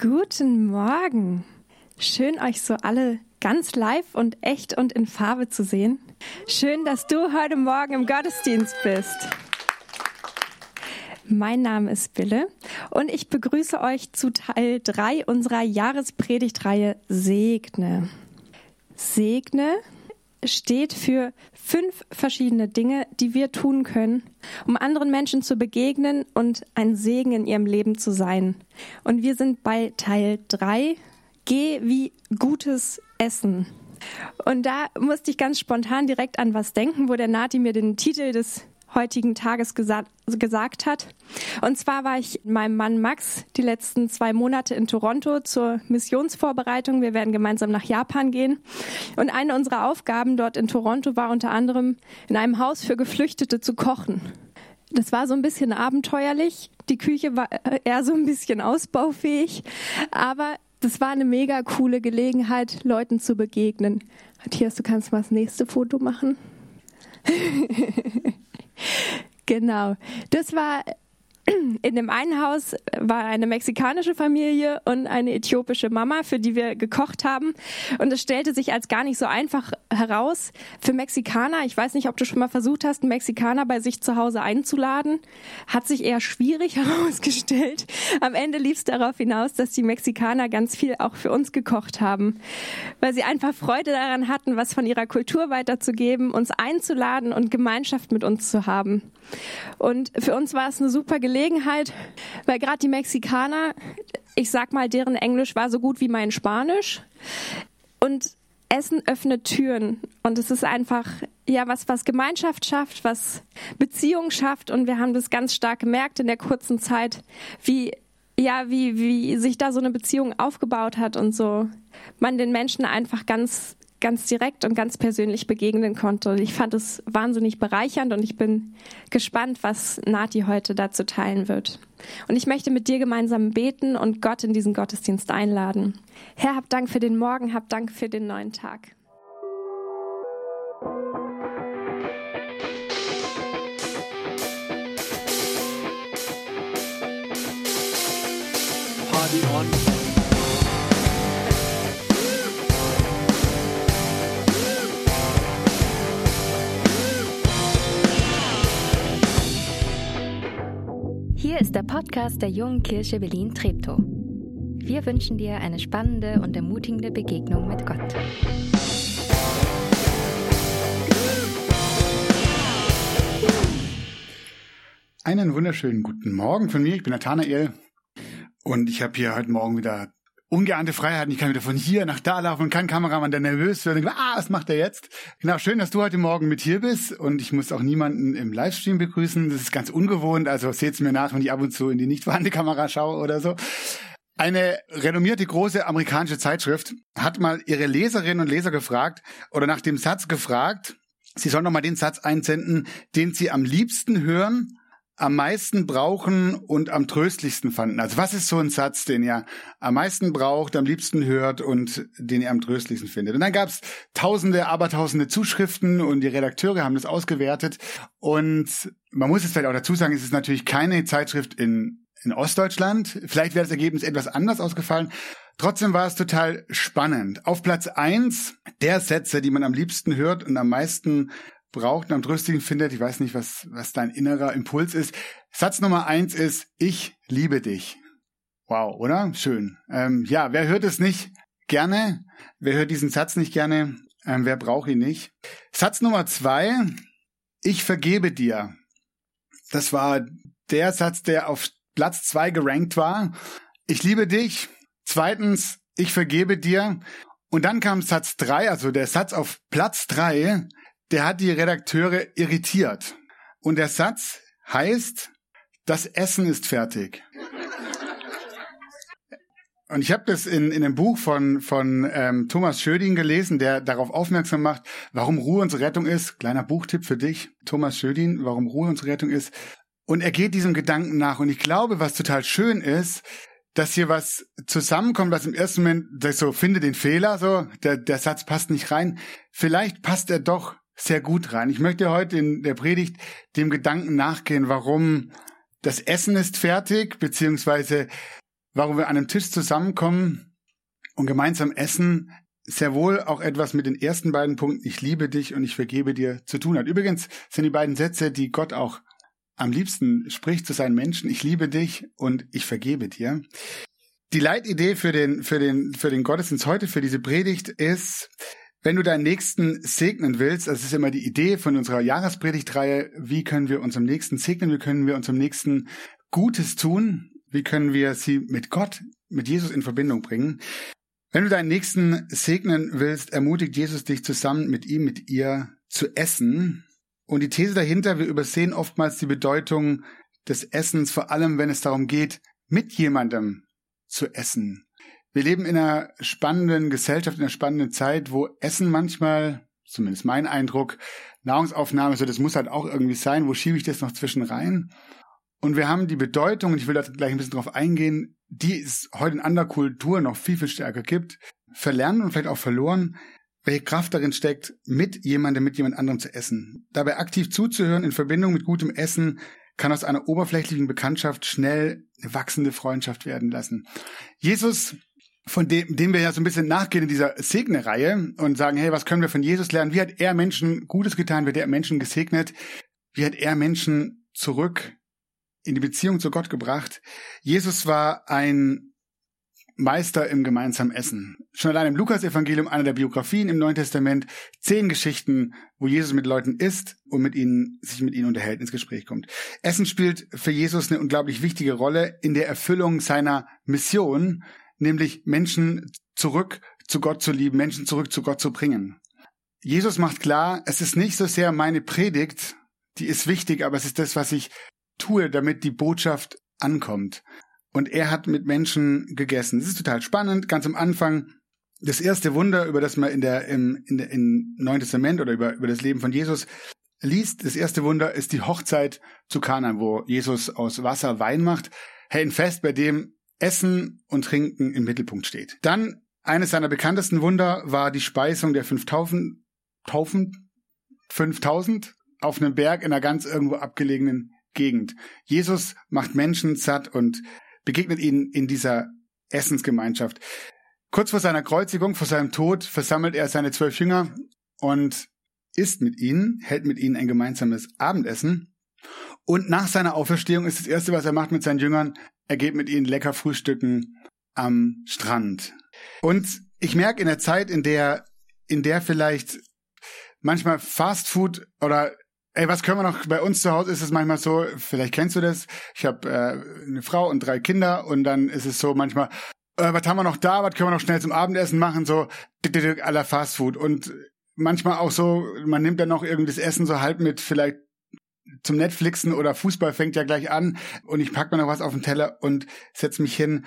Guten Morgen. Schön, euch so alle ganz live und echt und in Farbe zu sehen. Schön, dass du heute Morgen im Gottesdienst bist. Mein Name ist Bille und ich begrüße euch zu Teil 3 unserer Jahrespredigtreihe Segne. Segne steht für fünf verschiedene Dinge, die wir tun können, um anderen Menschen zu begegnen und ein Segen in ihrem Leben zu sein. Und wir sind bei Teil 3, Geh wie gutes Essen. Und da musste ich ganz spontan direkt an was denken, wo der Nati mir den Titel des heutigen Tages gesa gesagt hat. Und zwar war ich mit meinem Mann Max die letzten zwei Monate in Toronto zur Missionsvorbereitung. Wir werden gemeinsam nach Japan gehen. Und eine unserer Aufgaben dort in Toronto war unter anderem in einem Haus für Geflüchtete zu kochen. Das war so ein bisschen abenteuerlich. Die Küche war äh, eher so ein bisschen ausbaufähig. Aber das war eine mega coole Gelegenheit, Leuten zu begegnen. Matthias, du kannst mal das nächste Foto machen. genau. Das war in dem einen Haus war eine mexikanische Familie und eine äthiopische Mama, für die wir gekocht haben. Und es stellte sich als gar nicht so einfach heraus für Mexikaner. Ich weiß nicht, ob du schon mal versucht hast, einen Mexikaner bei sich zu Hause einzuladen. Hat sich eher schwierig herausgestellt. Am Ende lief es darauf hinaus, dass die Mexikaner ganz viel auch für uns gekocht haben, weil sie einfach Freude daran hatten, was von ihrer Kultur weiterzugeben, uns einzuladen und Gemeinschaft mit uns zu haben. Und für uns war es eine super Gelegenheit, weil gerade die Mexikaner, ich sag mal, deren Englisch war so gut wie mein Spanisch. Und Essen öffnet Türen und es ist einfach ja was was Gemeinschaft schafft, was Beziehung schafft und wir haben das ganz stark gemerkt in der kurzen Zeit, wie ja, wie wie sich da so eine Beziehung aufgebaut hat und so man den Menschen einfach ganz ganz direkt und ganz persönlich begegnen konnte. Ich fand es wahnsinnig bereichernd und ich bin gespannt, was Nati heute dazu teilen wird. Und ich möchte mit dir gemeinsam beten und Gott in diesen Gottesdienst einladen. Herr, hab Dank für den Morgen, hab Dank für den neuen Tag. Party on. Hier ist der Podcast der Jungen Kirche Berlin-Treptow. Wir wünschen dir eine spannende und ermutigende Begegnung mit Gott. Einen wunderschönen guten Morgen von mir. Ich bin Nathanael und ich habe hier heute Morgen wieder ungeahnte Freiheiten. Ich kann wieder von hier nach da laufen und kein Kameramann, der nervös wird. Ah, was macht er jetzt? Genau, schön, dass du heute Morgen mit hier bist. Und ich muss auch niemanden im Livestream begrüßen. Das ist ganz ungewohnt. Also seht's mir nach, wenn ich ab und zu in die nicht vorhandene Kamera schaue oder so. Eine renommierte große amerikanische Zeitschrift hat mal ihre Leserinnen und Leser gefragt oder nach dem Satz gefragt, sie sollen noch mal den Satz einsenden, den sie am liebsten hören am meisten brauchen und am tröstlichsten fanden? Also was ist so ein Satz, den ihr am meisten braucht, am liebsten hört und den ihr am tröstlichsten findet? Und dann gab es tausende, abertausende Zuschriften und die Redakteure haben das ausgewertet. Und man muss es vielleicht auch dazu sagen, es ist natürlich keine Zeitschrift in, in Ostdeutschland. Vielleicht wäre das Ergebnis etwas anders ausgefallen. Trotzdem war es total spannend. Auf Platz eins der Sätze, die man am liebsten hört und am meisten braucht und am tröstlichen findet. Ich weiß nicht, was, was dein innerer Impuls ist. Satz Nummer eins ist, ich liebe dich. Wow, oder? Schön. Ähm, ja, wer hört es nicht gerne? Wer hört diesen Satz nicht gerne? Ähm, wer braucht ihn nicht? Satz Nummer zwei, ich vergebe dir. Das war der Satz, der auf Platz zwei gerankt war. Ich liebe dich. Zweitens, ich vergebe dir. Und dann kam Satz drei, also der Satz auf Platz drei der hat die Redakteure irritiert. Und der Satz heißt, das Essen ist fertig. Und ich habe das in, in einem Buch von, von ähm, Thomas Schöding gelesen, der darauf aufmerksam macht, warum Ruhe unsere Rettung ist. Kleiner Buchtipp für dich, Thomas Schöding, warum Ruhe unsere Rettung ist. Und er geht diesem Gedanken nach. Und ich glaube, was total schön ist, dass hier was zusammenkommt, was im ersten Moment, so, finde den Fehler, so, der, der Satz passt nicht rein. Vielleicht passt er doch sehr gut rein. Ich möchte heute in der Predigt dem Gedanken nachgehen, warum das Essen ist fertig, beziehungsweise warum wir an einem Tisch zusammenkommen und gemeinsam essen, sehr wohl auch etwas mit den ersten beiden Punkten, ich liebe dich und ich vergebe dir, zu tun hat. Übrigens sind die beiden Sätze, die Gott auch am liebsten spricht zu seinen Menschen, ich liebe dich und ich vergebe dir. Die Leitidee für den, für den, für den Gottesdienst heute, für diese Predigt ist, wenn du deinen Nächsten segnen willst, das ist immer die Idee von unserer Jahrespredigtreihe, wie können wir unserem Nächsten segnen, wie können wir unserem Nächsten Gutes tun, wie können wir sie mit Gott, mit Jesus in Verbindung bringen. Wenn du deinen Nächsten segnen willst, ermutigt Jesus dich zusammen mit ihm, mit ihr zu essen. Und die These dahinter, wir übersehen oftmals die Bedeutung des Essens, vor allem wenn es darum geht, mit jemandem zu essen. Wir leben in einer spannenden Gesellschaft, in einer spannenden Zeit, wo Essen manchmal, zumindest mein Eindruck, Nahrungsaufnahme, so das muss halt auch irgendwie sein, wo schiebe ich das noch zwischen rein? Und wir haben die Bedeutung, und ich will da gleich ein bisschen drauf eingehen, die es heute in anderer Kultur noch viel, viel stärker gibt, verlernen und vielleicht auch verloren, welche Kraft darin steckt, mit jemandem, mit jemand anderem zu essen. Dabei aktiv zuzuhören in Verbindung mit gutem Essen kann aus einer oberflächlichen Bekanntschaft schnell eine wachsende Freundschaft werden lassen. Jesus, von dem, dem wir ja so ein bisschen nachgehen in dieser Segnereihe und sagen, hey, was können wir von Jesus lernen? Wie hat er Menschen Gutes getan? Wie hat er Menschen gesegnet? Wie hat er Menschen zurück in die Beziehung zu Gott gebracht. Jesus war ein Meister im gemeinsamen Essen. Schon allein im Lukas-Evangelium, einer der Biografien im Neuen Testament, zehn Geschichten, wo Jesus mit Leuten isst und mit ihnen, sich mit ihnen unterhält, ins Gespräch kommt. Essen spielt für Jesus eine unglaublich wichtige Rolle in der Erfüllung seiner Mission, nämlich Menschen zurück zu Gott zu lieben, Menschen zurück zu Gott zu bringen. Jesus macht klar, es ist nicht so sehr meine Predigt, die ist wichtig, aber es ist das, was ich tue, damit die Botschaft ankommt. Und er hat mit Menschen gegessen. Das ist total spannend. Ganz am Anfang das erste Wunder, über das man in der im, in der, im Neuen Testament oder über, über das Leben von Jesus liest, das erste Wunder ist die Hochzeit zu Kana, wo Jesus aus Wasser Wein macht. Hey, ein Fest, bei dem Essen und Trinken im Mittelpunkt steht. Dann eines seiner bekanntesten Wunder war die Speisung der 5000 Taufen, 5000 auf einem Berg in einer ganz irgendwo abgelegenen Gegend. Jesus macht Menschen satt und begegnet ihnen in dieser Essensgemeinschaft. Kurz vor seiner Kreuzigung, vor seinem Tod, versammelt er seine zwölf Jünger und isst mit ihnen, hält mit ihnen ein gemeinsames Abendessen. Und nach seiner Auferstehung ist das Erste, was er macht mit seinen Jüngern, er geht mit ihnen lecker frühstücken am Strand. Und ich merke in der Zeit, in der, in der vielleicht manchmal Fast Food oder Ey, was können wir noch? Bei uns zu Hause ist es manchmal so, vielleicht kennst du das. Ich habe äh, eine Frau und drei Kinder und dann ist es so manchmal, äh, was haben wir noch da? Was können wir noch schnell zum Abendessen machen? So aller Fastfood und manchmal auch so, man nimmt dann noch irgendwas Essen so halb mit, vielleicht zum Netflixen oder Fußball fängt ja gleich an und ich pack mir noch was auf den Teller und setz mich hin.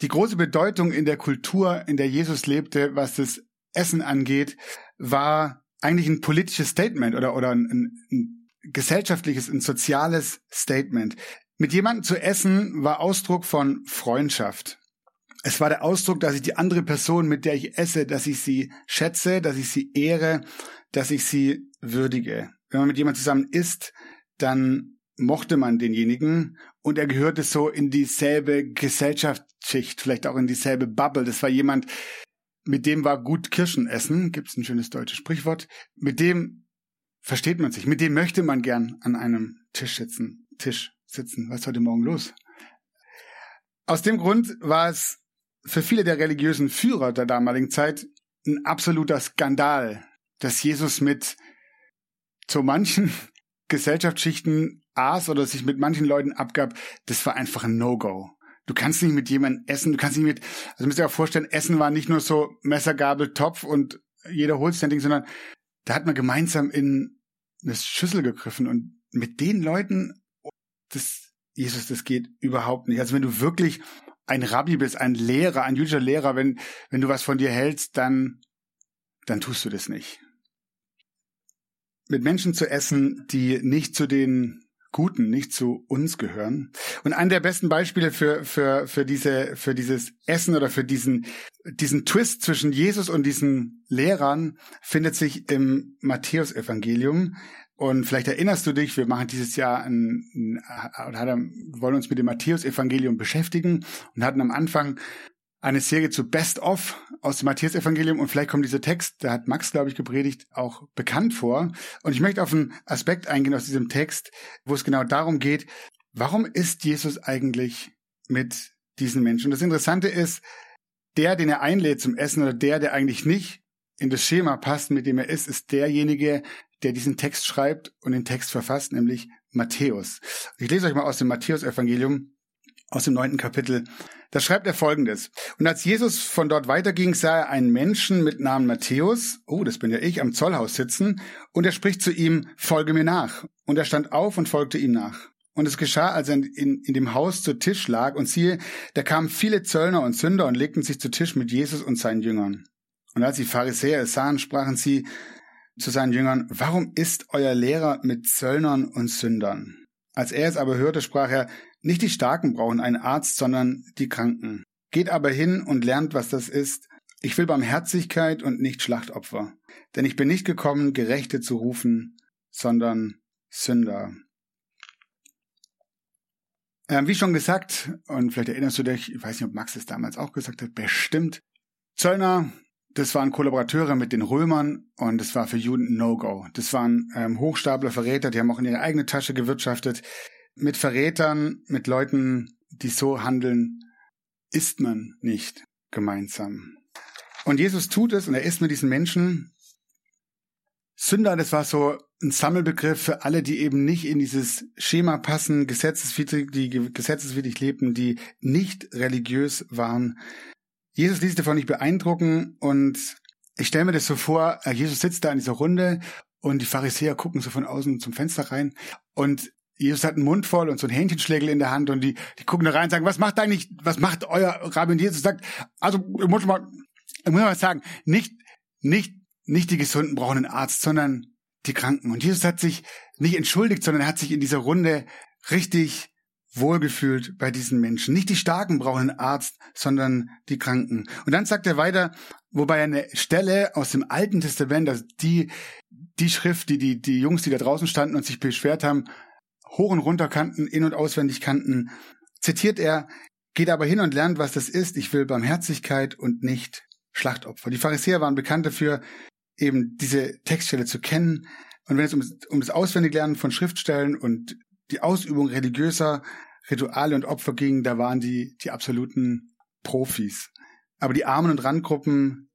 Die große Bedeutung in der Kultur, in der Jesus lebte, was das Essen angeht, war eigentlich ein politisches Statement oder, oder ein, ein, ein gesellschaftliches, ein soziales Statement. Mit jemandem zu essen war Ausdruck von Freundschaft. Es war der Ausdruck, dass ich die andere Person, mit der ich esse, dass ich sie schätze, dass ich sie ehre, dass ich sie würdige. Wenn man mit jemandem zusammen isst, dann mochte man denjenigen und er gehörte so in dieselbe Gesellschaftsschicht, vielleicht auch in dieselbe Bubble. Das war jemand, mit dem war gut Kirschen essen, gibt es ein schönes deutsches Sprichwort, mit dem versteht man sich, mit dem möchte man gern an einem Tisch sitzen, Tisch sitzen. Was ist heute Morgen los? Aus dem Grund war es für viele der religiösen Führer der damaligen Zeit ein absoluter Skandal, dass Jesus mit zu manchen Gesellschaftsschichten aß oder sich mit manchen Leuten abgab. Das war einfach ein No-Go. Du kannst nicht mit jemandem essen, du kannst nicht mit, also müsst ihr auch vorstellen, Essen war nicht nur so Messer, Gabel, Topf und jeder holt sein Ding, sondern da hat man gemeinsam in eine Schüssel gegriffen und mit den Leuten, das, Jesus, das geht überhaupt nicht. Also wenn du wirklich ein Rabbi bist, ein Lehrer, ein jüdischer Lehrer, wenn, wenn du was von dir hältst, dann, dann tust du das nicht. Mit Menschen zu essen, die nicht zu den Guten, nicht zu uns gehören. Und ein der besten Beispiele für, für, für diese, für dieses Essen oder für diesen, diesen Twist zwischen Jesus und diesen Lehrern findet sich im Matthäusevangelium. Und vielleicht erinnerst du dich, wir machen dieses Jahr ein, ein, wollen uns mit dem Matthäus-Evangelium beschäftigen und hatten am Anfang eine Serie zu Best of aus dem Matthäus-Evangelium und vielleicht kommt dieser Text, da hat Max, glaube ich, gepredigt, auch bekannt vor. Und ich möchte auf einen Aspekt eingehen aus diesem Text, wo es genau darum geht, warum ist Jesus eigentlich mit diesen Menschen? Und das Interessante ist, der, den er einlädt zum Essen oder der, der eigentlich nicht in das Schema passt, mit dem er ist, ist derjenige, der diesen Text schreibt und den Text verfasst, nämlich Matthäus. Ich lese euch mal aus dem Matthäus-Evangelium, aus dem neunten Kapitel. Da schreibt er folgendes. Und als Jesus von dort weiterging, sah er einen Menschen mit Namen Matthäus, oh, das bin ja ich, am Zollhaus sitzen, und er spricht zu ihm, folge mir nach. Und er stand auf und folgte ihm nach. Und es geschah, als er in, in dem Haus zu Tisch lag, und siehe, da kamen viele Zöllner und Sünder und legten sich zu Tisch mit Jesus und seinen Jüngern. Und als die Pharisäer es sahen, sprachen sie, zu seinen Jüngern, warum ist euer Lehrer mit Zöllnern und Sündern? Als er es aber hörte, sprach er, nicht die Starken brauchen einen Arzt, sondern die Kranken. Geht aber hin und lernt, was das ist. Ich will Barmherzigkeit und nicht Schlachtopfer. Denn ich bin nicht gekommen, Gerechte zu rufen, sondern Sünder. Ähm, wie schon gesagt, und vielleicht erinnerst du dich, ich weiß nicht, ob Max es damals auch gesagt hat, bestimmt, Zöllner das waren Kollaborateure mit den Römern und das war für Juden No-Go. Das waren ähm, Hochstapler, Verräter, die haben auch in ihre eigene Tasche gewirtschaftet. Mit Verrätern, mit Leuten, die so handeln, isst man nicht gemeinsam. Und Jesus tut es und er isst mit diesen Menschen. Sünder, das war so ein Sammelbegriff für alle, die eben nicht in dieses Schema passen, gesetzeswidrig, die gesetzeswidrig lebten, die nicht religiös waren, Jesus ließ davon nicht beeindrucken und ich stelle mir das so vor, äh, Jesus sitzt da in dieser Runde und die Pharisäer gucken so von außen zum Fenster rein und Jesus hat einen Mund voll und so ein Hähnchenschlägel in der Hand und die, die gucken da rein und sagen, was macht eigentlich, was macht euer Rabbi? Und Jesus sagt, also, ich muss mal, ich muss mal sagen, nicht, nicht, nicht die Gesunden brauchen einen Arzt, sondern die Kranken. Und Jesus hat sich nicht entschuldigt, sondern er hat sich in dieser Runde richtig wohlgefühlt bei diesen Menschen. Nicht die Starken brauchen einen Arzt, sondern die Kranken. Und dann sagt er weiter, wobei eine Stelle aus dem Alten Testament, also die, die Schrift, die, die, die Jungs, die da draußen standen und sich beschwert haben, hoch und runter kannten, in- und auswendig kannten, zitiert er, geht aber hin und lernt, was das ist. Ich will Barmherzigkeit und nicht Schlachtopfer. Die Pharisäer waren bekannt dafür, eben diese Textstelle zu kennen. Und wenn es um, um das Auswendiglernen von Schriftstellen und die Ausübung religiöser Rituale und Opfer ging, da waren die die absoluten Profis. Aber die Armen und Randgruppen,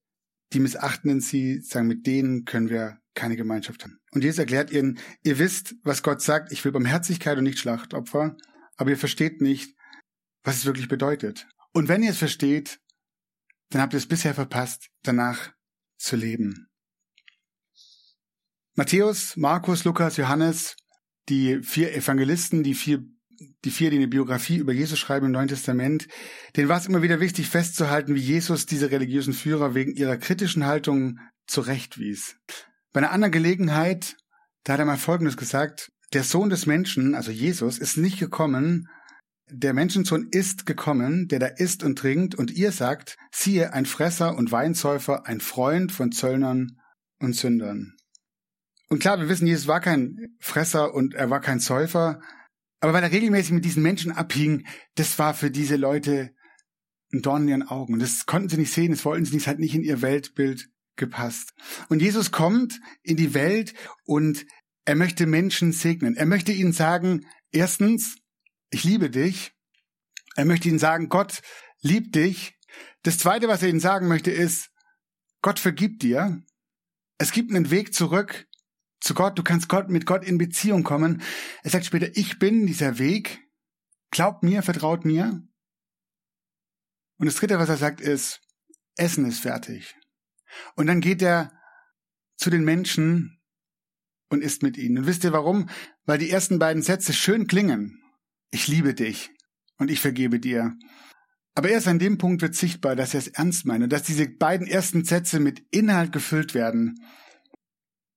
die missachten sie, sagen, mit denen können wir keine Gemeinschaft haben. Und Jesus erklärt ihnen, ihr wisst, was Gott sagt, ich will Barmherzigkeit und nicht Schlachtopfer, aber ihr versteht nicht, was es wirklich bedeutet. Und wenn ihr es versteht, dann habt ihr es bisher verpasst, danach zu leben. Matthäus, Markus, Lukas, Johannes die vier Evangelisten, die vier, die vier, die eine Biografie über Jesus schreiben im Neuen Testament, denen war es immer wieder wichtig festzuhalten, wie Jesus diese religiösen Führer wegen ihrer kritischen Haltung zurechtwies. Bei einer anderen Gelegenheit, da hat er mal Folgendes gesagt, der Sohn des Menschen, also Jesus, ist nicht gekommen, der Menschensohn ist gekommen, der da isst und trinkt, und ihr sagt, siehe, ein Fresser und Weinsäufer, ein Freund von Zöllnern und Sündern. Und klar, wir wissen, Jesus war kein Fresser und er war kein Säufer. Aber weil er regelmäßig mit diesen Menschen abhing, das war für diese Leute ein Dorn in ihren Augen. Und das konnten sie nicht sehen, das wollten sie nicht, es hat nicht in ihr Weltbild gepasst. Und Jesus kommt in die Welt und er möchte Menschen segnen. Er möchte ihnen sagen, erstens, ich liebe dich. Er möchte ihnen sagen, Gott liebt dich. Das zweite, was er ihnen sagen möchte, ist, Gott vergibt dir. Es gibt einen Weg zurück zu Gott, du kannst Gott mit Gott in Beziehung kommen. Er sagt später, ich bin dieser Weg. Glaubt mir, vertraut mir. Und das dritte, was er sagt, ist, Essen ist fertig. Und dann geht er zu den Menschen und isst mit ihnen. Und wisst ihr warum? Weil die ersten beiden Sätze schön klingen. Ich liebe dich und ich vergebe dir. Aber erst an dem Punkt wird sichtbar, dass er es ernst meint und dass diese beiden ersten Sätze mit Inhalt gefüllt werden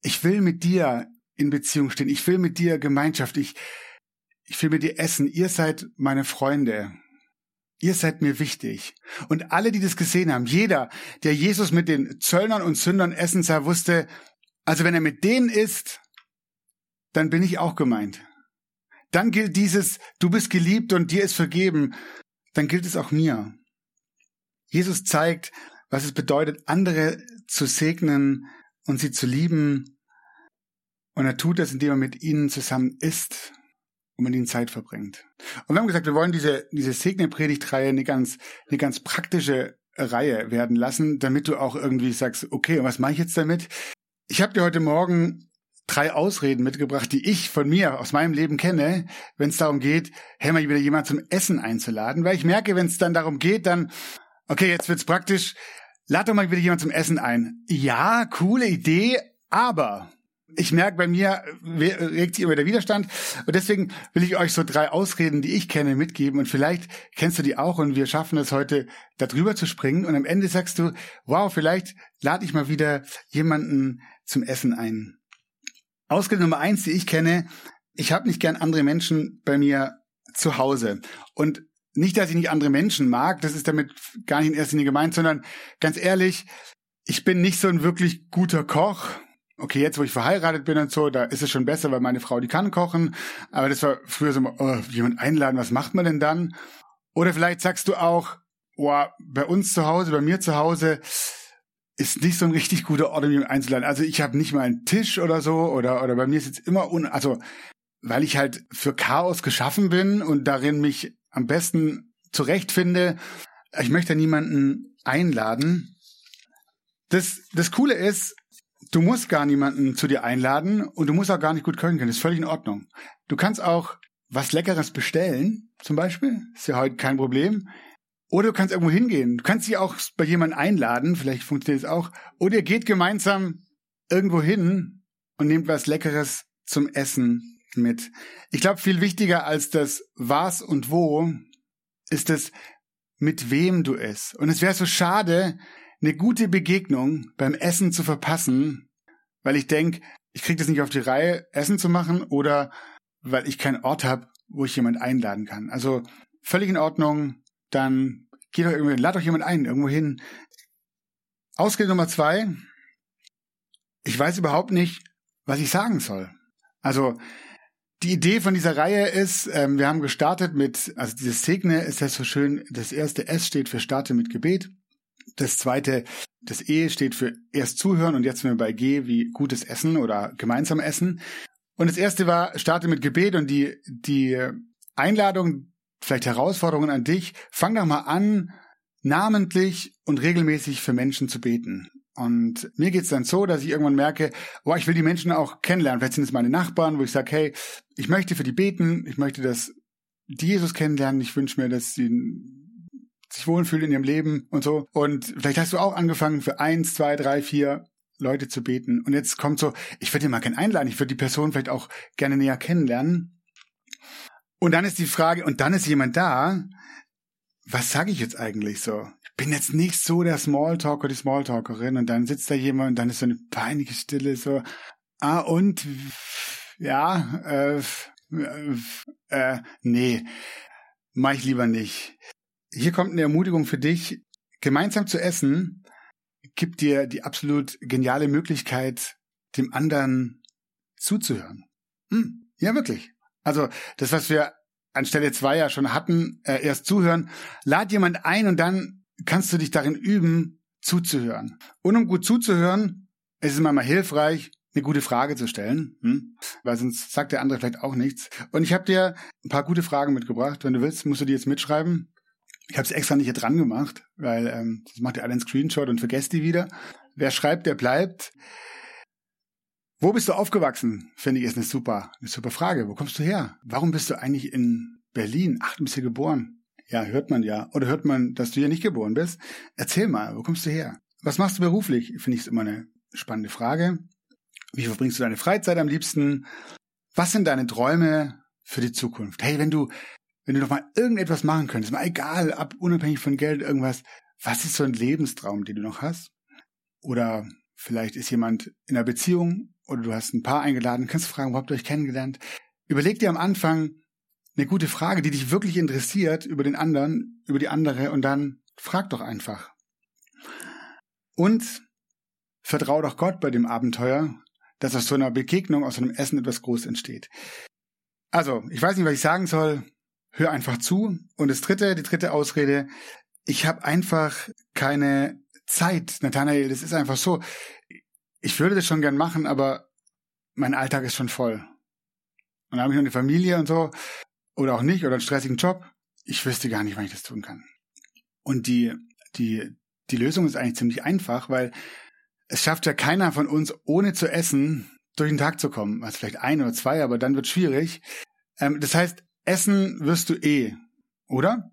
ich will mit dir in Beziehung stehen. Ich will mit dir Gemeinschaft. Ich, ich will mit dir essen. Ihr seid meine Freunde. Ihr seid mir wichtig. Und alle, die das gesehen haben, jeder, der Jesus mit den Zöllnern und Sündern essen sah, wusste, also wenn er mit denen isst, dann bin ich auch gemeint. Dann gilt dieses, du bist geliebt und dir ist vergeben, dann gilt es auch mir. Jesus zeigt, was es bedeutet, andere zu segnen und sie zu lieben. Und er tut das, indem er mit ihnen zusammen isst und mit ihnen Zeit verbringt. Und wir haben gesagt, wir wollen diese, diese Segne-Predigtreihe eine ganz, eine ganz praktische Reihe werden lassen, damit du auch irgendwie sagst, okay, was mache ich jetzt damit? Ich habe dir heute Morgen drei Ausreden mitgebracht, die ich von mir aus meinem Leben kenne, wenn es darum geht, hey, mal wieder jemand zum Essen einzuladen, weil ich merke, wenn es dann darum geht, dann okay, jetzt wird's praktisch. Lad doch mal wieder jemand zum Essen ein. Ja, coole Idee, aber ich merke, bei mir regt sich immer der Widerstand. Und deswegen will ich euch so drei Ausreden, die ich kenne, mitgeben. Und vielleicht kennst du die auch und wir schaffen es heute, da drüber zu springen. Und am Ende sagst du, wow, vielleicht lade ich mal wieder jemanden zum Essen ein. Ausrede Nummer eins, die ich kenne, ich habe nicht gern andere Menschen bei mir zu Hause. Und nicht, dass ich nicht andere Menschen mag, das ist damit gar nicht in erster Linie gemeint, sondern ganz ehrlich, ich bin nicht so ein wirklich guter Koch okay, jetzt wo ich verheiratet bin und so, da ist es schon besser, weil meine Frau, die kann kochen. Aber das war früher so, oh, jemand einladen, was macht man denn dann? Oder vielleicht sagst du auch, oh, bei uns zu Hause, bei mir zu Hause, ist nicht so ein richtig guter Ort, um jemanden einzuladen. Also ich habe nicht mal einen Tisch oder so, oder, oder bei mir ist jetzt immer un, also, weil ich halt für Chaos geschaffen bin und darin mich am besten zurechtfinde. Ich möchte niemanden einladen. Das, das Coole ist, Du musst gar niemanden zu dir einladen und du musst auch gar nicht gut kochen können. Das ist völlig in Ordnung. Du kannst auch was Leckeres bestellen, zum Beispiel. Ist ja heute kein Problem. Oder du kannst irgendwo hingehen. Du kannst dich auch bei jemandem einladen, vielleicht funktioniert es auch. Oder ihr geht gemeinsam irgendwo hin und nehmt was Leckeres zum Essen mit. Ich glaube, viel wichtiger als das was und wo ist es, mit wem du isst. Und es wäre so schade, eine gute Begegnung beim Essen zu verpassen, weil ich denke, ich kriege das nicht auf die Reihe, Essen zu machen oder weil ich keinen Ort habe, wo ich jemand einladen kann. Also völlig in Ordnung, dann geht doch irgendwie, lad doch jemand ein, irgendwo hin. Ausrede Nummer zwei, ich weiß überhaupt nicht, was ich sagen soll. Also die Idee von dieser Reihe ist, ähm, wir haben gestartet mit, also dieses Segne ist ja so schön, das erste S steht für Starte mit Gebet. Das zweite, das E steht für erst zuhören und jetzt sind wir bei G wie gutes Essen oder gemeinsam essen. Und das erste war, starte mit Gebet und die, die Einladung, vielleicht Herausforderungen an dich, fang doch mal an, namentlich und regelmäßig für Menschen zu beten. Und mir geht's dann so, dass ich irgendwann merke, oh, ich will die Menschen auch kennenlernen. Vielleicht sind es meine Nachbarn, wo ich sage, hey, ich möchte für die beten, ich möchte, dass die Jesus kennenlernen, ich wünsche mir, dass sie sich wohlfühlen in ihrem Leben und so. Und vielleicht hast du auch angefangen, für eins, zwei, drei, vier Leute zu beten. Und jetzt kommt so, ich würde dir mal gerne einladen, ich würde die Person vielleicht auch gerne näher kennenlernen. Und dann ist die Frage, und dann ist jemand da, was sage ich jetzt eigentlich so? Ich bin jetzt nicht so der Smalltalker, die Smalltalkerin, und dann sitzt da jemand und dann ist so eine peinliche Stille, so, ah, und, ja, äh, äh, äh nee, mach ich lieber nicht hier kommt eine Ermutigung für dich. Gemeinsam zu essen gibt dir die absolut geniale Möglichkeit, dem anderen zuzuhören. Hm, ja, wirklich. Also das, was wir an Stelle zwei ja schon hatten, äh, erst zuhören, lad jemand ein und dann kannst du dich darin üben, zuzuhören. Und um gut zuzuhören, ist es manchmal hilfreich, eine gute Frage zu stellen, hm? weil sonst sagt der andere vielleicht auch nichts. Und ich habe dir ein paar gute Fragen mitgebracht. Wenn du willst, musst du die jetzt mitschreiben. Ich habe es extra nicht hier dran gemacht, weil ähm, das macht ihr alle einen Screenshot und vergesst die wieder. Wer schreibt, der bleibt. Wo bist du aufgewachsen? Finde ich ist eine super, eine super Frage. Wo kommst du her? Warum bist du eigentlich in Berlin? Ach, du bist hier geboren. Ja, hört man ja. Oder hört man, dass du hier nicht geboren bist? Erzähl mal, wo kommst du her? Was machst du beruflich? Finde ich immer eine spannende Frage. Wie verbringst du deine Freizeit am liebsten? Was sind deine Träume für die Zukunft? Hey, wenn du wenn du doch mal irgendetwas machen könntest, mal egal, ab unabhängig von Geld, irgendwas, was ist so ein Lebenstraum, den du noch hast? Oder vielleicht ist jemand in einer Beziehung oder du hast ein Paar eingeladen, kannst fragen, wo habt ihr euch kennengelernt? Überleg dir am Anfang eine gute Frage, die dich wirklich interessiert über den anderen, über die andere und dann frag doch einfach. Und vertrau doch Gott bei dem Abenteuer, dass aus so einer Begegnung, aus so einem Essen etwas Großes entsteht. Also, ich weiß nicht, was ich sagen soll. Hör einfach zu. Und das dritte, die dritte Ausrede, ich habe einfach keine Zeit, Nathanael. Das ist einfach so. Ich würde das schon gern machen, aber mein Alltag ist schon voll. Und dann habe ich noch eine Familie und so. Oder auch nicht, oder einen stressigen Job. Ich wüsste gar nicht, wann ich das tun kann. Und die, die, die Lösung ist eigentlich ziemlich einfach, weil es schafft ja keiner von uns, ohne zu essen, durch den Tag zu kommen. Also vielleicht ein oder zwei, aber dann wird schwierig. Ähm, das heißt, essen wirst du eh, oder?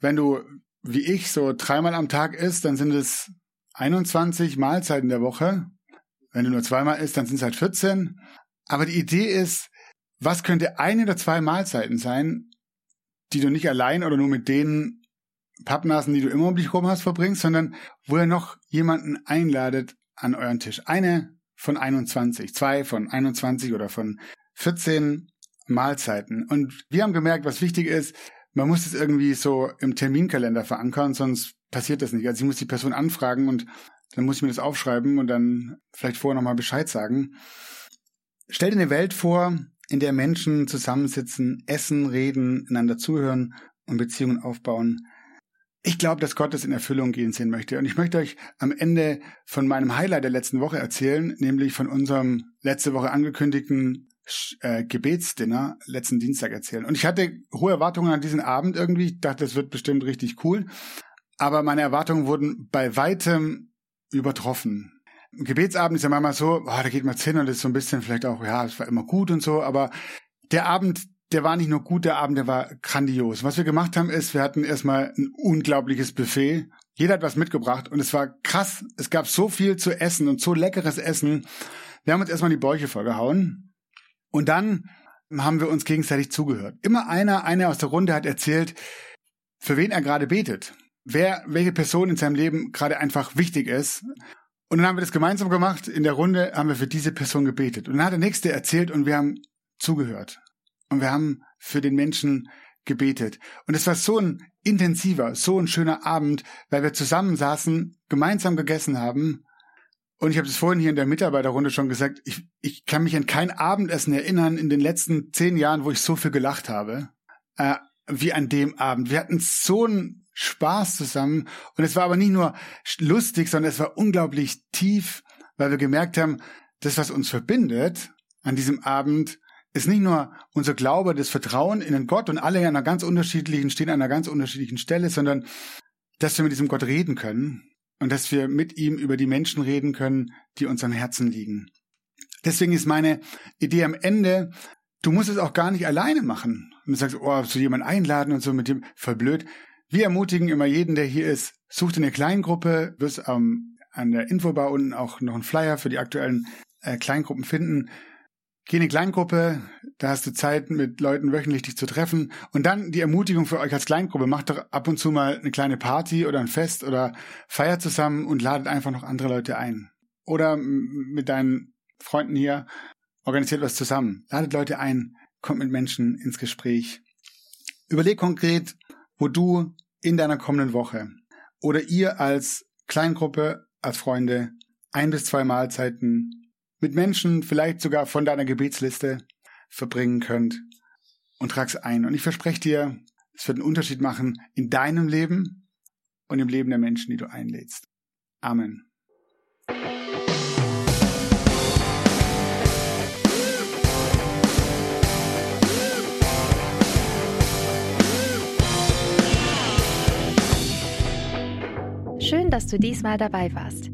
Wenn du, wie ich, so dreimal am Tag isst, dann sind es 21 Mahlzeiten der Woche. Wenn du nur zweimal isst, dann sind es halt 14. Aber die Idee ist, was könnte eine oder zwei Mahlzeiten sein, die du nicht allein oder nur mit denen Pappnasen, die du immer um dich rum hast, verbringst, sondern wo ihr noch jemanden einladet an euren Tisch. Eine von 21, zwei von 21 oder von 14 Mahlzeiten. Und wir haben gemerkt, was wichtig ist, man muss es irgendwie so im Terminkalender verankern, sonst passiert das nicht. Also ich muss die Person anfragen und dann muss ich mir das aufschreiben und dann vielleicht vorher nochmal Bescheid sagen. Stell dir eine Welt vor, in der Menschen zusammensitzen, essen, reden, einander zuhören und Beziehungen aufbauen. Ich glaube, dass Gott das in Erfüllung gehen sehen möchte. Und ich möchte euch am Ende von meinem Highlight der letzten Woche erzählen, nämlich von unserem letzte Woche angekündigten äh, Gebetsdinner letzten Dienstag erzählen. Und ich hatte hohe Erwartungen an diesen Abend irgendwie. Ich dachte, das wird bestimmt richtig cool. Aber meine Erwartungen wurden bei weitem übertroffen. Gebetsabend ist ja manchmal so, oh, da geht man hin und ist so ein bisschen vielleicht auch, ja, es war immer gut und so, aber der Abend, der war nicht nur gut, der Abend, der war grandios. Was wir gemacht haben, ist, wir hatten erstmal ein unglaubliches Buffet. Jeder hat was mitgebracht und es war krass. Es gab so viel zu essen und so leckeres Essen. Wir haben uns erstmal die Bäuche vollgehauen und dann haben wir uns gegenseitig zugehört. Immer einer, einer aus der Runde hat erzählt, für wen er gerade betet. Wer, welche Person in seinem Leben gerade einfach wichtig ist. Und dann haben wir das gemeinsam gemacht. In der Runde haben wir für diese Person gebetet. Und dann hat der Nächste erzählt und wir haben zugehört. Und wir haben für den Menschen gebetet. Und es war so ein intensiver, so ein schöner Abend, weil wir zusammen saßen, gemeinsam gegessen haben. Und ich habe es vorhin hier in der Mitarbeiterrunde schon gesagt, ich, ich kann mich an kein Abendessen erinnern in den letzten zehn Jahren, wo ich so viel gelacht habe, äh, wie an dem Abend. Wir hatten so einen Spaß zusammen. Und es war aber nicht nur lustig, sondern es war unglaublich tief, weil wir gemerkt haben, das, was uns verbindet an diesem Abend, ist nicht nur unser Glaube, das Vertrauen in den Gott und alle an einer ganz unterschiedlichen, stehen an einer ganz unterschiedlichen Stelle, sondern dass wir mit diesem Gott reden können und dass wir mit ihm über die Menschen reden können, die uns am Herzen liegen. Deswegen ist meine Idee am Ende, du musst es auch gar nicht alleine machen. Und du sagst, oh, zu jemand einladen und so mit dem, voll blöd. Wir ermutigen immer jeden, der hier ist, such dir eine Kleingruppe, wirst ähm, an der Infobar unten auch noch einen Flyer für die aktuellen äh, Kleingruppen finden. Geh in eine Kleingruppe, da hast du Zeit, mit Leuten wöchentlich dich zu treffen. Und dann die Ermutigung für euch als Kleingruppe, macht doch ab und zu mal eine kleine Party oder ein Fest oder feiert zusammen und ladet einfach noch andere Leute ein. Oder mit deinen Freunden hier, organisiert was zusammen. Ladet Leute ein, kommt mit Menschen ins Gespräch. Überleg konkret, wo du in deiner kommenden Woche oder ihr als Kleingruppe, als Freunde ein bis zwei Mahlzeiten mit Menschen vielleicht sogar von deiner Gebetsliste verbringen könnt und trag's ein. Und ich verspreche dir, es wird einen Unterschied machen in deinem Leben und im Leben der Menschen, die du einlädst. Amen. Schön, dass du diesmal dabei warst.